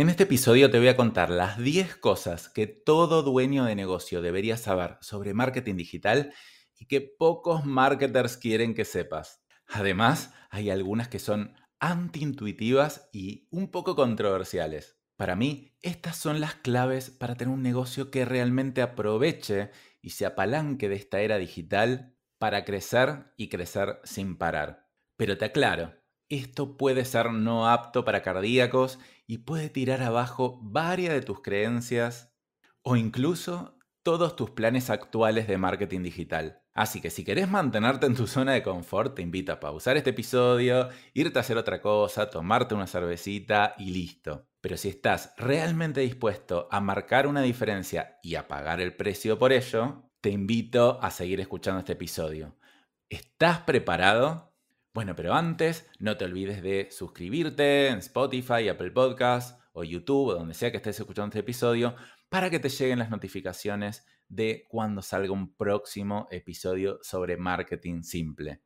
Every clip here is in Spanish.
En este episodio te voy a contar las 10 cosas que todo dueño de negocio debería saber sobre marketing digital y que pocos marketers quieren que sepas. Además, hay algunas que son antiintuitivas y un poco controversiales. Para mí, estas son las claves para tener un negocio que realmente aproveche y se apalanque de esta era digital para crecer y crecer sin parar. Pero te aclaro, esto puede ser no apto para cardíacos y puede tirar abajo varias de tus creencias o incluso todos tus planes actuales de marketing digital. Así que si querés mantenerte en tu zona de confort, te invito a pausar este episodio, irte a hacer otra cosa, tomarte una cervecita y listo. Pero si estás realmente dispuesto a marcar una diferencia y a pagar el precio por ello, te invito a seguir escuchando este episodio. ¿Estás preparado? Bueno, pero antes no te olvides de suscribirte en Spotify, Apple Podcasts o YouTube o donde sea que estés escuchando este episodio para que te lleguen las notificaciones de cuando salga un próximo episodio sobre marketing simple.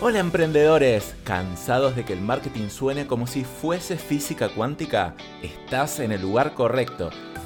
Hola emprendedores, ¿cansados de que el marketing suene como si fuese física cuántica? Estás en el lugar correcto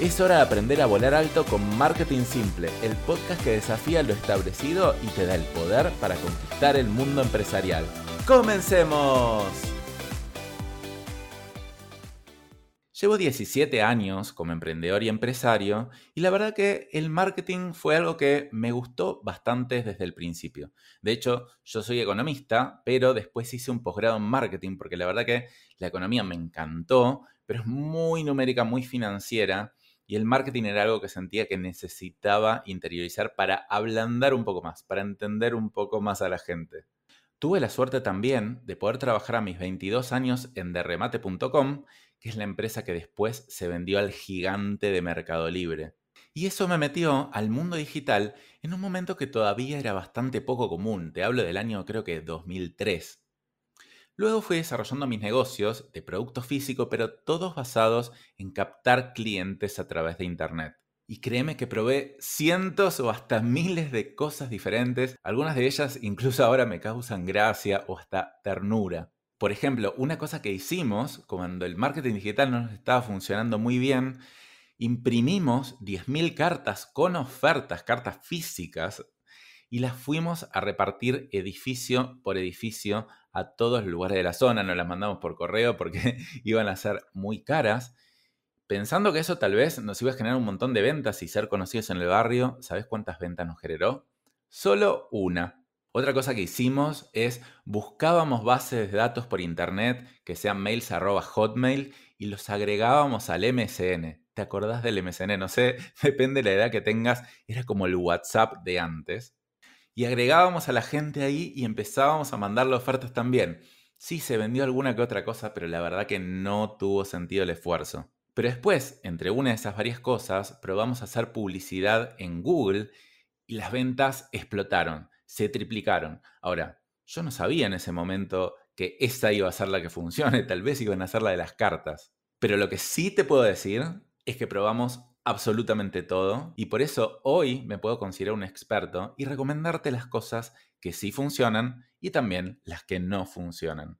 Es hora de aprender a volar alto con Marketing Simple, el podcast que desafía lo establecido y te da el poder para conquistar el mundo empresarial. ¡Comencemos! Llevo 17 años como emprendedor y empresario y la verdad que el marketing fue algo que me gustó bastante desde el principio. De hecho, yo soy economista, pero después hice un posgrado en marketing porque la verdad que la economía me encantó, pero es muy numérica, muy financiera y el marketing era algo que sentía que necesitaba interiorizar para ablandar un poco más, para entender un poco más a la gente. Tuve la suerte también de poder trabajar a mis 22 años en derremate.com, que es la empresa que después se vendió al gigante de Mercado Libre. Y eso me metió al mundo digital en un momento que todavía era bastante poco común. Te hablo del año creo que 2003. Luego fui desarrollando mis negocios de producto físico, pero todos basados en captar clientes a través de Internet. Y créeme que probé cientos o hasta miles de cosas diferentes, algunas de ellas incluso ahora me causan gracia o hasta ternura. Por ejemplo, una cosa que hicimos cuando el marketing digital no nos estaba funcionando muy bien, imprimimos 10.000 cartas con ofertas, cartas físicas, y las fuimos a repartir edificio por edificio a todos los lugares de la zona, nos las mandamos por correo porque iban a ser muy caras, pensando que eso tal vez nos iba a generar un montón de ventas y ser conocidos en el barrio. ¿Sabes cuántas ventas nos generó? Solo una. Otra cosa que hicimos es buscábamos bases de datos por internet que sean mails arroba hotmail y los agregábamos al MSN. ¿Te acordás del MSN? No sé, depende de la edad que tengas, era como el WhatsApp de antes y agregábamos a la gente ahí y empezábamos a mandarle ofertas también. Sí, se vendió alguna que otra cosa, pero la verdad que no tuvo sentido el esfuerzo. Pero después, entre una de esas varias cosas, probamos a hacer publicidad en Google y las ventas explotaron, se triplicaron. Ahora, yo no sabía en ese momento que esa iba a ser la que funcione, tal vez iban a ser la de las cartas. Pero lo que sí te puedo decir es que probamos absolutamente todo y por eso hoy me puedo considerar un experto y recomendarte las cosas que sí funcionan y también las que no funcionan.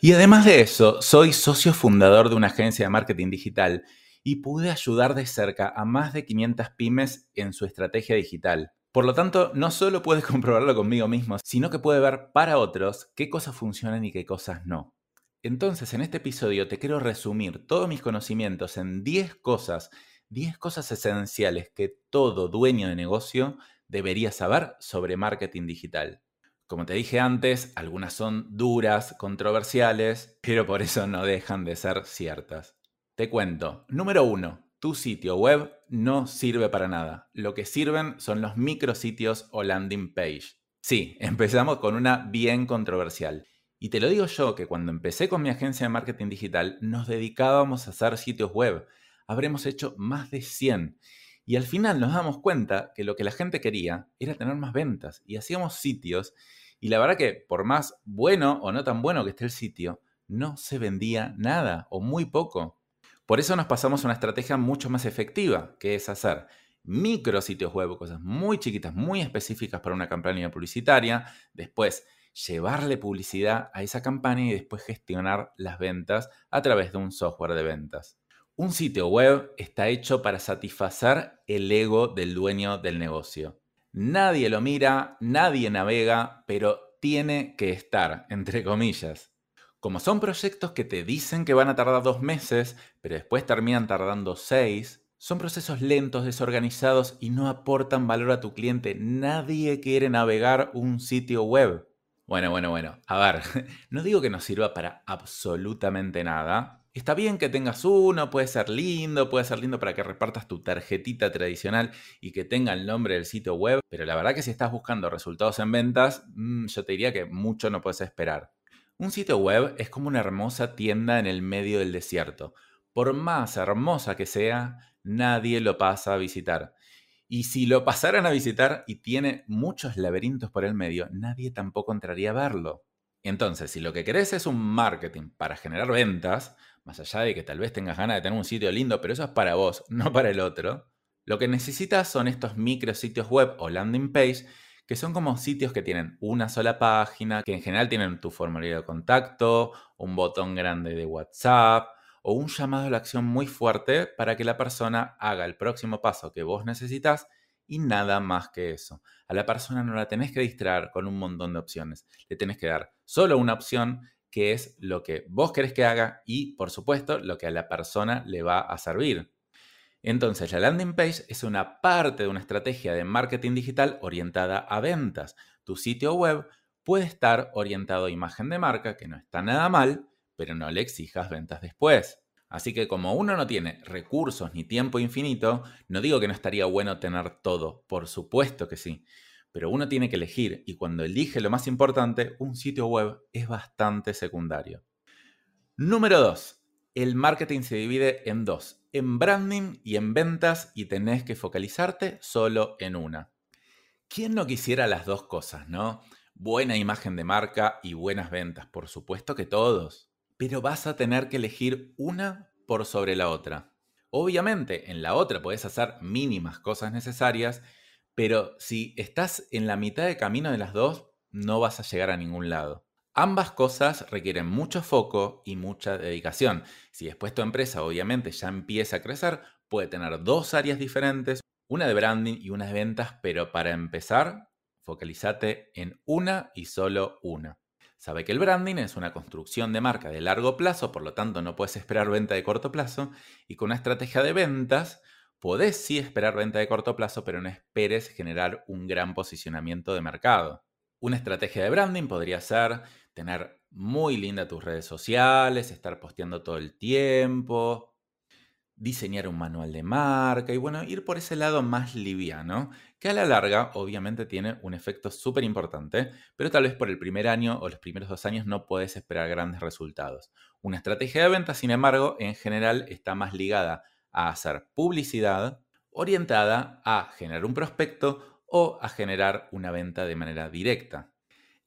Y además de eso, soy socio fundador de una agencia de marketing digital y pude ayudar de cerca a más de 500 pymes en su estrategia digital. Por lo tanto, no solo puedes comprobarlo conmigo mismo, sino que puedes ver para otros qué cosas funcionan y qué cosas no. Entonces, en este episodio te quiero resumir todos mis conocimientos en 10 cosas 10 cosas esenciales que todo dueño de negocio debería saber sobre marketing digital. Como te dije antes, algunas son duras, controversiales, pero por eso no dejan de ser ciertas. Te cuento. Número 1. Tu sitio web no sirve para nada. Lo que sirven son los micrositios o landing page. Sí, empezamos con una bien controversial. Y te lo digo yo que cuando empecé con mi agencia de marketing digital nos dedicábamos a hacer sitios web habremos hecho más de 100. Y al final nos damos cuenta que lo que la gente quería era tener más ventas y hacíamos sitios y la verdad que por más bueno o no tan bueno que esté el sitio, no se vendía nada o muy poco. Por eso nos pasamos a una estrategia mucho más efectiva, que es hacer micro sitios web, cosas muy chiquitas, muy específicas para una campaña publicitaria, después llevarle publicidad a esa campaña y después gestionar las ventas a través de un software de ventas. Un sitio web está hecho para satisfacer el ego del dueño del negocio. Nadie lo mira, nadie navega, pero tiene que estar, entre comillas. Como son proyectos que te dicen que van a tardar dos meses, pero después terminan tardando seis, son procesos lentos, desorganizados y no aportan valor a tu cliente. Nadie quiere navegar un sitio web. Bueno, bueno, bueno. A ver, no digo que no sirva para absolutamente nada. Está bien que tengas uno, puede ser lindo, puede ser lindo para que repartas tu tarjetita tradicional y que tenga el nombre del sitio web, pero la verdad que si estás buscando resultados en ventas, mm, yo te diría que mucho no puedes esperar. Un sitio web es como una hermosa tienda en el medio del desierto. Por más hermosa que sea, nadie lo pasa a visitar. Y si lo pasaran a visitar y tiene muchos laberintos por el medio, nadie tampoco entraría a verlo. Entonces, si lo que querés es un marketing para generar ventas, más allá de que tal vez tengas ganas de tener un sitio lindo, pero eso es para vos, no para el otro, lo que necesitas son estos micro sitios web o landing page que son como sitios que tienen una sola página, que en general tienen tu formulario de contacto, un botón grande de WhatsApp, o un llamado a la acción muy fuerte para que la persona haga el próximo paso que vos necesitas y nada más que eso. A la persona no la tenés que distraer con un montón de opciones. Le tenés que dar solo una opción que es lo que vos querés que haga y, por supuesto, lo que a la persona le va a servir. Entonces, la landing page es una parte de una estrategia de marketing digital orientada a ventas. Tu sitio web puede estar orientado a imagen de marca, que no está nada mal, pero no le exijas ventas después. Así que como uno no tiene recursos ni tiempo infinito, no digo que no estaría bueno tener todo, por supuesto que sí, pero uno tiene que elegir y cuando elige lo más importante, un sitio web es bastante secundario. Número 2. El marketing se divide en dos, en branding y en ventas y tenés que focalizarte solo en una. ¿Quién no quisiera las dos cosas, no? Buena imagen de marca y buenas ventas, por supuesto que todos pero vas a tener que elegir una por sobre la otra. Obviamente, en la otra puedes hacer mínimas cosas necesarias, pero si estás en la mitad de camino de las dos, no vas a llegar a ningún lado. Ambas cosas requieren mucho foco y mucha dedicación. Si después tu empresa obviamente ya empieza a crecer, puede tener dos áreas diferentes, una de branding y una de ventas, pero para empezar, focalízate en una y solo una. Sabe que el branding es una construcción de marca de largo plazo, por lo tanto no puedes esperar venta de corto plazo, y con una estrategia de ventas podés sí esperar venta de corto plazo, pero no esperes generar un gran posicionamiento de mercado. Una estrategia de branding podría ser tener muy linda tus redes sociales, estar posteando todo el tiempo, diseñar un manual de marca y bueno, ir por ese lado más liviano, que a la larga obviamente tiene un efecto súper importante, pero tal vez por el primer año o los primeros dos años no puedes esperar grandes resultados. Una estrategia de venta, sin embargo, en general está más ligada a hacer publicidad orientada a generar un prospecto o a generar una venta de manera directa.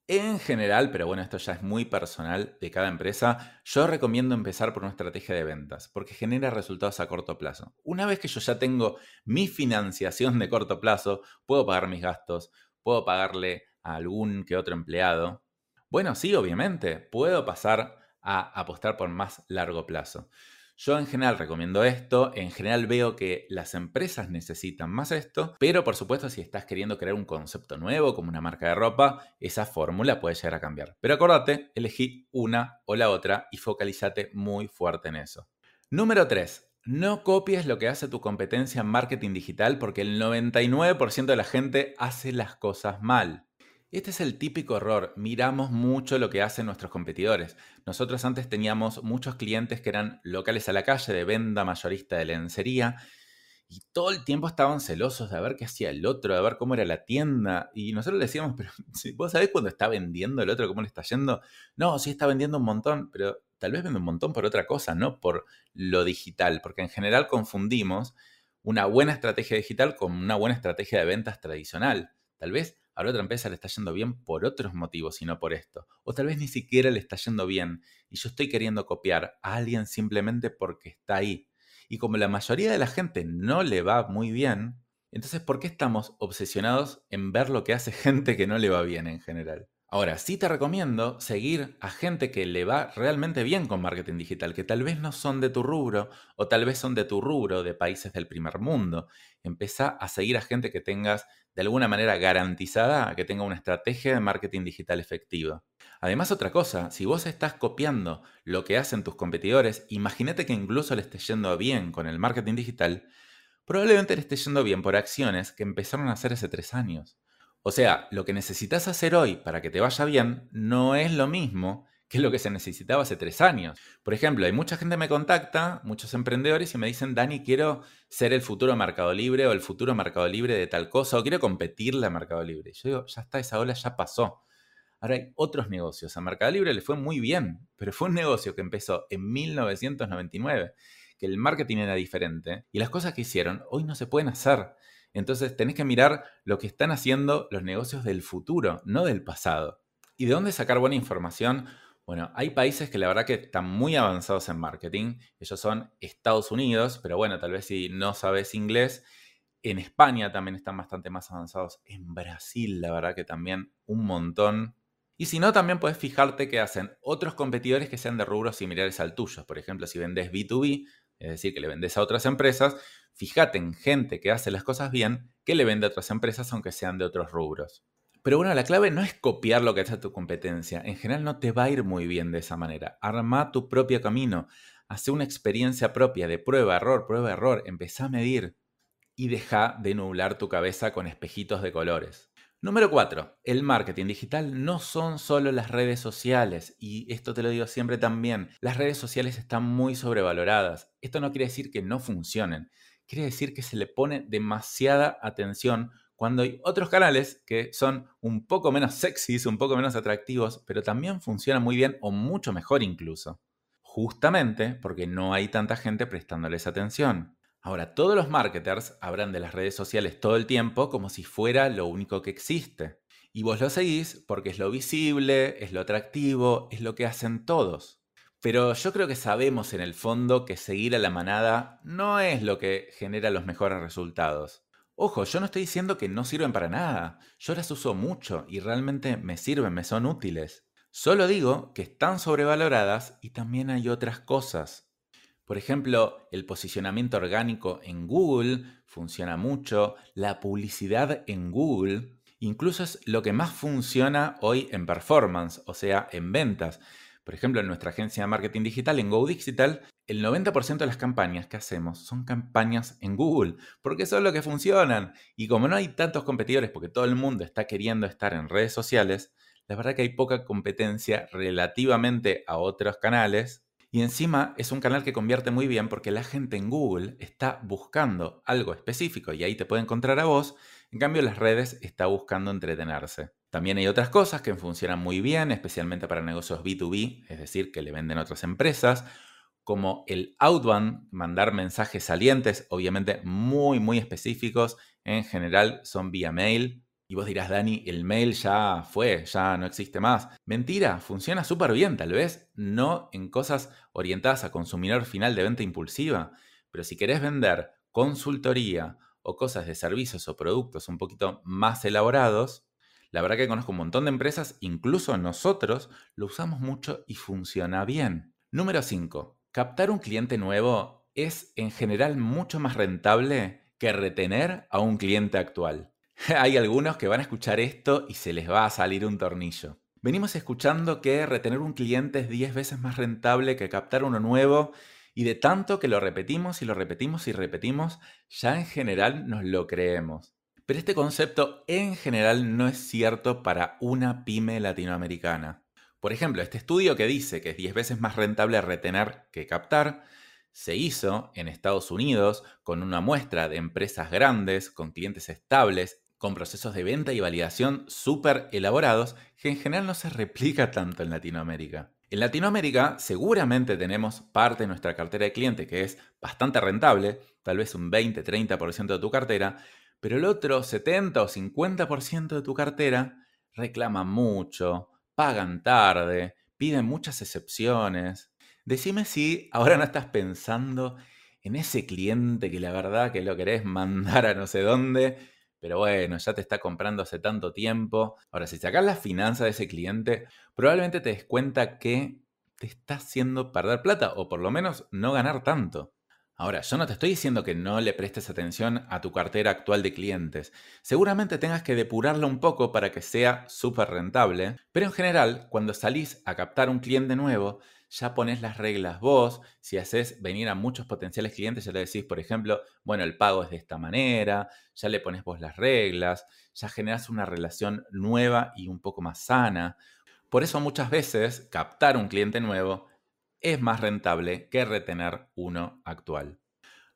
En general, pero bueno, esto ya es muy personal de cada empresa, yo recomiendo empezar por una estrategia de ventas, porque genera resultados a corto plazo. Una vez que yo ya tengo mi financiación de corto plazo, puedo pagar mis gastos, puedo pagarle a algún que otro empleado. Bueno, sí, obviamente, puedo pasar a apostar por más largo plazo. Yo en general recomiendo esto, en general veo que las empresas necesitan más esto, pero por supuesto si estás queriendo crear un concepto nuevo como una marca de ropa, esa fórmula puede llegar a cambiar. Pero acordate, elegí una o la otra y focalízate muy fuerte en eso. Número 3. No copies lo que hace tu competencia en marketing digital porque el 99% de la gente hace las cosas mal. Este es el típico error. Miramos mucho lo que hacen nuestros competidores. Nosotros antes teníamos muchos clientes que eran locales a la calle de venta mayorista de lencería y todo el tiempo estaban celosos de ver qué hacía el otro, de ver cómo era la tienda. Y nosotros le decíamos, pero vos sabés cuándo está vendiendo el otro, cómo le está yendo. No, sí está vendiendo un montón, pero tal vez vende un montón por otra cosa, no por lo digital, porque en general confundimos una buena estrategia digital con una buena estrategia de ventas tradicional. Tal vez a la otra empresa le está yendo bien por otros motivos y no por esto. O tal vez ni siquiera le está yendo bien y yo estoy queriendo copiar a alguien simplemente porque está ahí. Y como la mayoría de la gente no le va muy bien, entonces ¿por qué estamos obsesionados en ver lo que hace gente que no le va bien en general? Ahora, sí te recomiendo seguir a gente que le va realmente bien con marketing digital, que tal vez no son de tu rubro o tal vez son de tu rubro de países del primer mundo. Empezá a seguir a gente que tengas de alguna manera garantizada que tenga una estrategia de marketing digital efectiva. Además, otra cosa, si vos estás copiando lo que hacen tus competidores, imagínate que incluso le esté yendo bien con el marketing digital, probablemente le esté yendo bien por acciones que empezaron a hacer hace tres años. O sea, lo que necesitas hacer hoy para que te vaya bien no es lo mismo que lo que se necesitaba hace tres años. Por ejemplo, hay mucha gente que me contacta, muchos emprendedores, y me dicen, Dani, quiero ser el futuro Mercado Libre o el futuro Mercado Libre de tal cosa, o quiero competirle a Mercado Libre. yo digo, ya está, esa ola ya pasó. Ahora hay otros negocios. A Mercado Libre le fue muy bien, pero fue un negocio que empezó en 1999, que el marketing era diferente y las cosas que hicieron hoy no se pueden hacer. Entonces tenés que mirar lo que están haciendo los negocios del futuro, no del pasado. ¿Y de dónde sacar buena información? Bueno, hay países que la verdad que están muy avanzados en marketing. Ellos son Estados Unidos, pero bueno, tal vez si no sabes inglés, en España también están bastante más avanzados. En Brasil, la verdad que también un montón. Y si no, también puedes fijarte que hacen otros competidores que sean de rubros similares al tuyo. Por ejemplo, si vendes B2B, es decir, que le vendes a otras empresas, fíjate en gente que hace las cosas bien que le vende a otras empresas aunque sean de otros rubros. Pero bueno, la clave no es copiar lo que hace tu competencia. En general no te va a ir muy bien de esa manera. Arma tu propio camino. Hace una experiencia propia de prueba, error, prueba, error. Empezá a medir y deja de nublar tu cabeza con espejitos de colores. Número 4. El marketing digital no son solo las redes sociales, y esto te lo digo siempre también, las redes sociales están muy sobrevaloradas. Esto no quiere decir que no funcionen, quiere decir que se le pone demasiada atención cuando hay otros canales que son un poco menos sexys, un poco menos atractivos, pero también funcionan muy bien o mucho mejor incluso. Justamente porque no hay tanta gente prestándoles atención. Ahora, todos los marketers hablan de las redes sociales todo el tiempo como si fuera lo único que existe. Y vos lo seguís porque es lo visible, es lo atractivo, es lo que hacen todos. Pero yo creo que sabemos en el fondo que seguir a la manada no es lo que genera los mejores resultados. Ojo, yo no estoy diciendo que no sirven para nada. Yo las uso mucho y realmente me sirven, me son útiles. Solo digo que están sobrevaloradas y también hay otras cosas. Por ejemplo, el posicionamiento orgánico en Google funciona mucho, la publicidad en Google, incluso es lo que más funciona hoy en performance, o sea, en ventas. Por ejemplo, en nuestra agencia de marketing digital, en Go Digital, el 90% de las campañas que hacemos son campañas en Google, porque son lo que funcionan. Y como no hay tantos competidores, porque todo el mundo está queriendo estar en redes sociales, la verdad que hay poca competencia relativamente a otros canales y encima es un canal que convierte muy bien porque la gente en Google está buscando algo específico y ahí te puede encontrar a vos. En cambio, las redes está buscando entretenerse. También hay otras cosas que funcionan muy bien, especialmente para negocios B2B, es decir, que le venden a otras empresas, como el outbound, mandar mensajes salientes, obviamente muy, muy específicos. En general son vía mail, y vos dirás, Dani, el mail ya fue, ya no existe más. Mentira, funciona súper bien, tal vez no en cosas orientadas a consumidor final de venta impulsiva, pero si querés vender consultoría o cosas de servicios o productos un poquito más elaborados, la verdad que conozco un montón de empresas, incluso nosotros, lo usamos mucho y funciona bien. Número 5. Captar un cliente nuevo es en general mucho más rentable que retener a un cliente actual. Hay algunos que van a escuchar esto y se les va a salir un tornillo. Venimos escuchando que retener un cliente es 10 veces más rentable que captar uno nuevo y de tanto que lo repetimos y lo repetimos y repetimos, ya en general nos lo creemos. Pero este concepto en general no es cierto para una pyme latinoamericana. Por ejemplo, este estudio que dice que es 10 veces más rentable retener que captar, se hizo en Estados Unidos con una muestra de empresas grandes, con clientes estables con procesos de venta y validación súper elaborados que en general no se replica tanto en Latinoamérica. En Latinoamérica seguramente tenemos parte de nuestra cartera de cliente que es bastante rentable, tal vez un 20-30% de tu cartera, pero el otro 70 o 50% de tu cartera reclama mucho, pagan tarde, piden muchas excepciones. Decime si ahora no estás pensando en ese cliente que la verdad que lo querés mandar a no sé dónde, pero bueno, ya te está comprando hace tanto tiempo. Ahora, si sacas la finanza de ese cliente, probablemente te des cuenta que te está haciendo perder plata o por lo menos no ganar tanto. Ahora, yo no te estoy diciendo que no le prestes atención a tu cartera actual de clientes. Seguramente tengas que depurarla un poco para que sea súper rentable, pero en general, cuando salís a captar un cliente nuevo, ya pones las reglas vos. Si haces venir a muchos potenciales clientes, ya le decís, por ejemplo, bueno, el pago es de esta manera, ya le pones vos las reglas, ya generas una relación nueva y un poco más sana. Por eso muchas veces captar un cliente nuevo es más rentable que retener uno actual.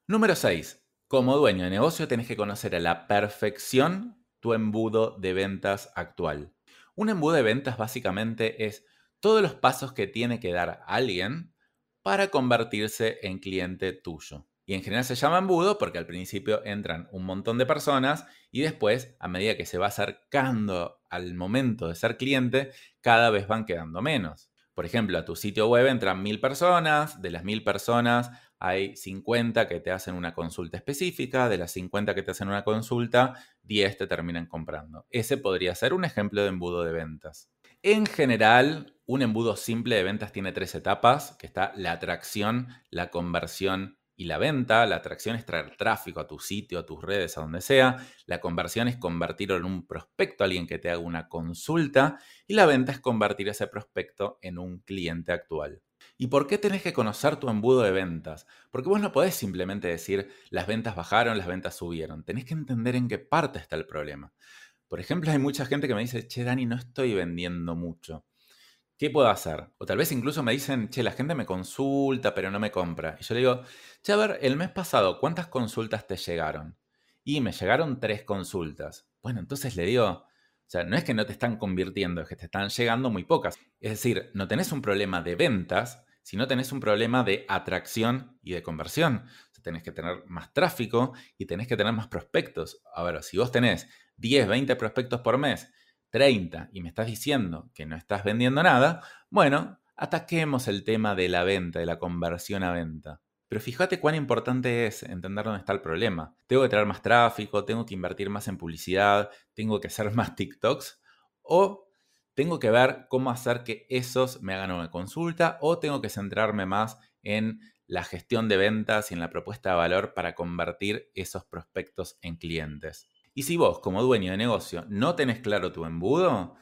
Número 6. Como dueño de negocio tenés que conocer a la perfección tu embudo de ventas actual. Un embudo de ventas básicamente es todos los pasos que tiene que dar alguien para convertirse en cliente tuyo. Y en general se llama embudo porque al principio entran un montón de personas y después, a medida que se va acercando al momento de ser cliente, cada vez van quedando menos. Por ejemplo, a tu sitio web entran mil personas, de las mil personas hay 50 que te hacen una consulta específica, de las 50 que te hacen una consulta, 10 te terminan comprando. Ese podría ser un ejemplo de embudo de ventas. En general, un embudo simple de ventas tiene tres etapas, que está la atracción, la conversión y la venta. La atracción es traer tráfico a tu sitio, a tus redes, a donde sea. La conversión es convertirlo en un prospecto, alguien que te haga una consulta. Y la venta es convertir ese prospecto en un cliente actual. ¿Y por qué tenés que conocer tu embudo de ventas? Porque vos no podés simplemente decir las ventas bajaron, las ventas subieron. Tenés que entender en qué parte está el problema. Por ejemplo, hay mucha gente que me dice, che, Dani, no estoy vendiendo mucho. ¿Qué puedo hacer? O tal vez incluso me dicen, che, la gente me consulta, pero no me compra. Y yo le digo, che, a ver, el mes pasado, ¿cuántas consultas te llegaron? Y me llegaron tres consultas. Bueno, entonces le digo, o sea, no es que no te están convirtiendo, es que te están llegando muy pocas. Es decir, no tenés un problema de ventas, sino tenés un problema de atracción y de conversión. O tenés que tener más tráfico y tenés que tener más prospectos. A ver, si vos tenés 10, 20 prospectos por mes 30 y me estás diciendo que no estás vendiendo nada, bueno, ataquemos el tema de la venta, de la conversión a venta. Pero fíjate cuán importante es entender dónde está el problema. Tengo que traer más tráfico, tengo que invertir más en publicidad, tengo que hacer más TikToks o tengo que ver cómo hacer que esos me hagan una consulta o tengo que centrarme más en la gestión de ventas y en la propuesta de valor para convertir esos prospectos en clientes. Y si vos, como dueño de negocio, no tenés claro tu embudo,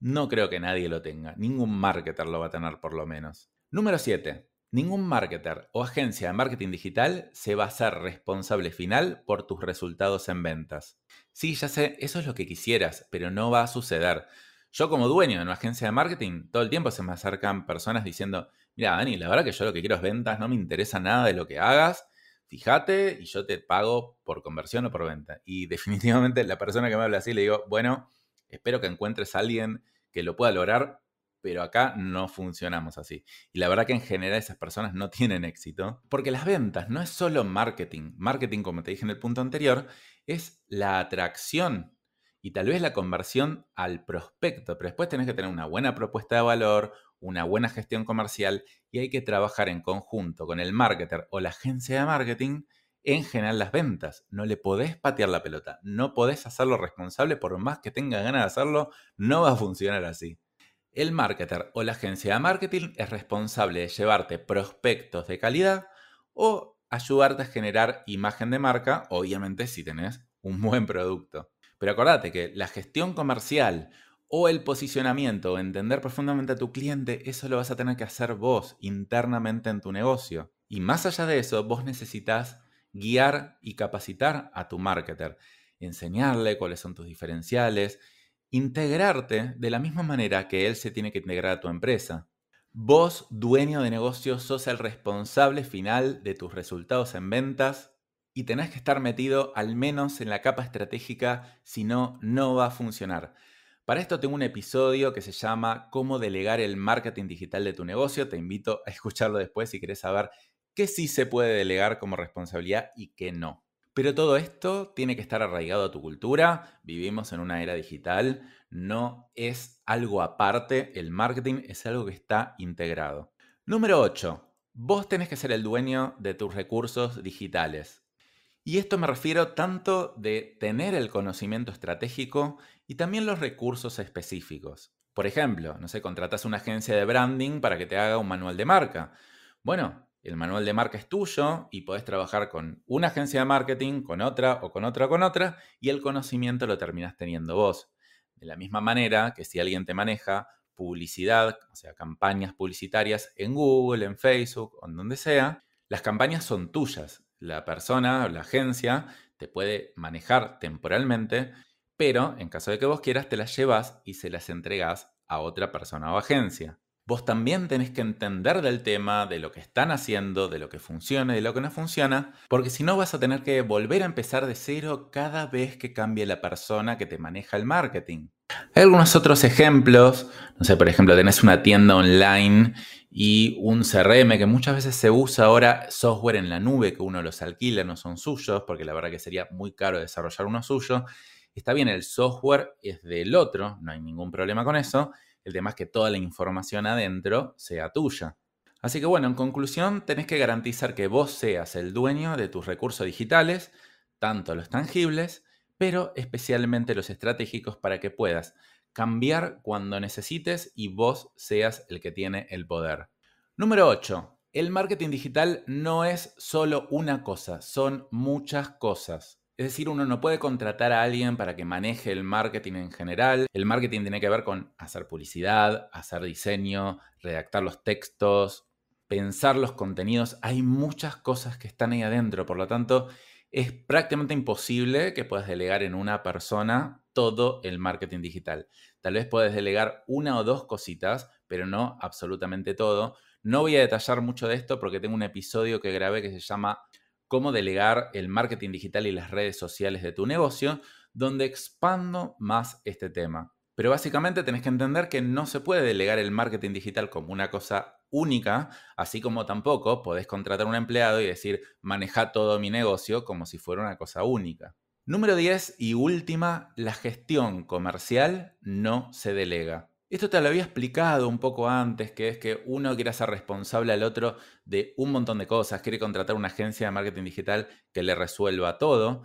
no creo que nadie lo tenga. Ningún marketer lo va a tener por lo menos. Número 7. Ningún marketer o agencia de marketing digital se va a hacer responsable final por tus resultados en ventas. Sí, ya sé, eso es lo que quisieras, pero no va a suceder. Yo como dueño de una agencia de marketing, todo el tiempo se me acercan personas diciendo, mira, Dani, la verdad que yo lo que quiero es ventas, no me interesa nada de lo que hagas, fíjate y yo te pago por conversión o por venta. Y definitivamente la persona que me habla así le digo, bueno, espero que encuentres a alguien que lo pueda lograr, pero acá no funcionamos así. Y la verdad que en general esas personas no tienen éxito, porque las ventas no es solo marketing. Marketing, como te dije en el punto anterior, es la atracción y tal vez la conversión al prospecto, pero después tenés que tener una buena propuesta de valor, una buena gestión comercial y hay que trabajar en conjunto con el marketer o la agencia de marketing en general las ventas. No le podés patear la pelota, no podés hacerlo responsable por más que tenga ganas de hacerlo, no va a funcionar así. El marketer o la agencia de marketing es responsable de llevarte prospectos de calidad o ayudarte a generar imagen de marca, obviamente si tenés un buen producto. Pero acordate que la gestión comercial o el posicionamiento entender profundamente a tu cliente, eso lo vas a tener que hacer vos internamente en tu negocio. Y más allá de eso, vos necesitas guiar y capacitar a tu marketer, enseñarle cuáles son tus diferenciales, integrarte de la misma manera que él se tiene que integrar a tu empresa. Vos, dueño de negocio, sos el responsable final de tus resultados en ventas y tenés que estar metido al menos en la capa estratégica, si no, no va a funcionar. Para esto tengo un episodio que se llama Cómo delegar el marketing digital de tu negocio. Te invito a escucharlo después si querés saber qué sí se puede delegar como responsabilidad y qué no. Pero todo esto tiene que estar arraigado a tu cultura. Vivimos en una era digital. No es algo aparte. El marketing es algo que está integrado. Número 8. Vos tenés que ser el dueño de tus recursos digitales. Y esto me refiero tanto de tener el conocimiento estratégico y también los recursos específicos. Por ejemplo, no sé, contratas una agencia de branding para que te haga un manual de marca. Bueno, el manual de marca es tuyo y podés trabajar con una agencia de marketing, con otra o con otra o con otra, y el conocimiento lo terminás teniendo vos. De la misma manera que si alguien te maneja publicidad, o sea, campañas publicitarias en Google, en Facebook o en donde sea, las campañas son tuyas la persona o la agencia te puede manejar temporalmente, pero en caso de que vos quieras, te las llevas y se las entregas a otra persona o agencia. Vos también tenés que entender del tema, de lo que están haciendo, de lo que funciona y de lo que no funciona, porque si no vas a tener que volver a empezar de cero cada vez que cambie la persona que te maneja el marketing. Hay algunos otros ejemplos, no sé, por ejemplo, tenés una tienda online y un CRM que muchas veces se usa ahora software en la nube que uno los alquila, no son suyos, porque la verdad que sería muy caro desarrollar uno suyo. Está bien, el software es del otro, no hay ningún problema con eso. El tema es que toda la información adentro sea tuya. Así que bueno, en conclusión, tenés que garantizar que vos seas el dueño de tus recursos digitales, tanto los tangibles, pero especialmente los estratégicos para que puedas cambiar cuando necesites y vos seas el que tiene el poder. Número 8. El marketing digital no es solo una cosa, son muchas cosas. Es decir, uno no puede contratar a alguien para que maneje el marketing en general. El marketing tiene que ver con hacer publicidad, hacer diseño, redactar los textos, pensar los contenidos. Hay muchas cosas que están ahí adentro, por lo tanto, es prácticamente imposible que puedas delegar en una persona todo el marketing digital. Tal vez puedes delegar una o dos cositas, pero no absolutamente todo. No voy a detallar mucho de esto porque tengo un episodio que grabé que se llama Cómo delegar el marketing digital y las redes sociales de tu negocio, donde expando más este tema. Pero básicamente tenés que entender que no se puede delegar el marketing digital como una cosa única, así como tampoco podés contratar un empleado y decir, maneja todo mi negocio como si fuera una cosa única. Número 10 y última, la gestión comercial no se delega. Esto te lo había explicado un poco antes, que es que uno quiere ser responsable al otro de un montón de cosas, quiere contratar una agencia de marketing digital que le resuelva todo,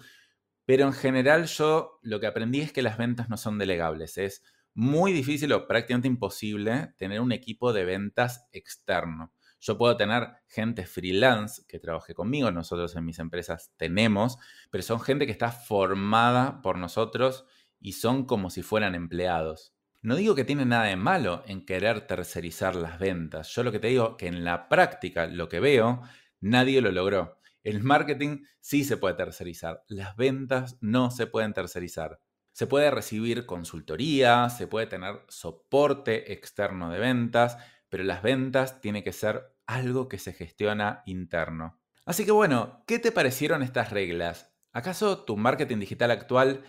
pero en general yo lo que aprendí es que las ventas no son delegables. Es muy difícil o prácticamente imposible tener un equipo de ventas externo. Yo puedo tener gente freelance que trabaje conmigo, nosotros en mis empresas tenemos, pero son gente que está formada por nosotros y son como si fueran empleados. No digo que tiene nada de malo en querer tercerizar las ventas. Yo lo que te digo que en la práctica, lo que veo, nadie lo logró. El marketing sí se puede tercerizar, las ventas no se pueden tercerizar. Se puede recibir consultoría, se puede tener soporte externo de ventas, pero las ventas tiene que ser algo que se gestiona interno. Así que bueno, ¿qué te parecieron estas reglas? ¿Acaso tu marketing digital actual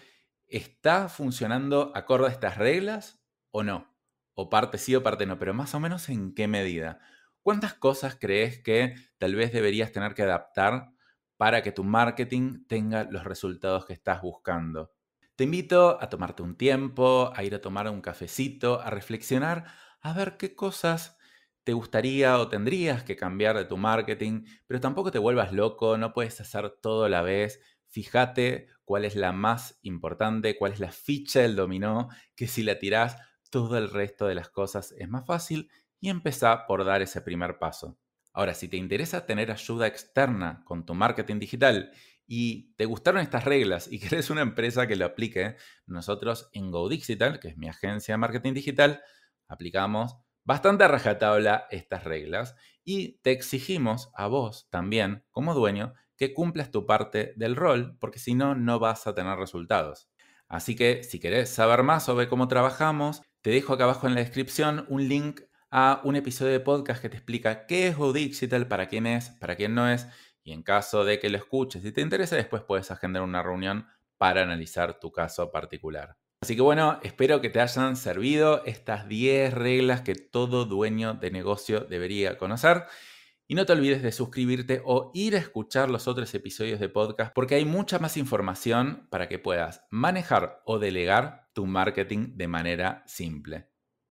está funcionando acorde a estas reglas o no? O parte sí o parte no, pero más o menos en qué medida. ¿Cuántas cosas crees que tal vez deberías tener que adaptar para que tu marketing tenga los resultados que estás buscando? Te invito a tomarte un tiempo, a ir a tomar un cafecito, a reflexionar, a ver qué cosas te gustaría o tendrías que cambiar de tu marketing, pero tampoco te vuelvas loco, no puedes hacer todo a la vez. Fíjate cuál es la más importante, cuál es la ficha del dominó, que si la tirás, todo el resto de las cosas es más fácil y empezá por dar ese primer paso. Ahora, si te interesa tener ayuda externa con tu marketing digital y te gustaron estas reglas y querés una empresa que lo aplique, nosotros en GoDigital, que es mi agencia de marketing digital, aplicamos bastante a rajatabla estas reglas y te exigimos a vos también, como dueño, que cumplas tu parte del rol, porque si no, no vas a tener resultados. Así que si querés saber más sobre cómo trabajamos, te dejo acá abajo en la descripción un link a un episodio de podcast que te explica qué es GoDigital, para quién es, para quién no es, y en caso de que lo escuches y te interese, después puedes agendar una reunión para analizar tu caso particular. Así que bueno, espero que te hayan servido estas 10 reglas que todo dueño de negocio debería conocer. Y no te olvides de suscribirte o ir a escuchar los otros episodios de podcast porque hay mucha más información para que puedas manejar o delegar tu marketing de manera simple.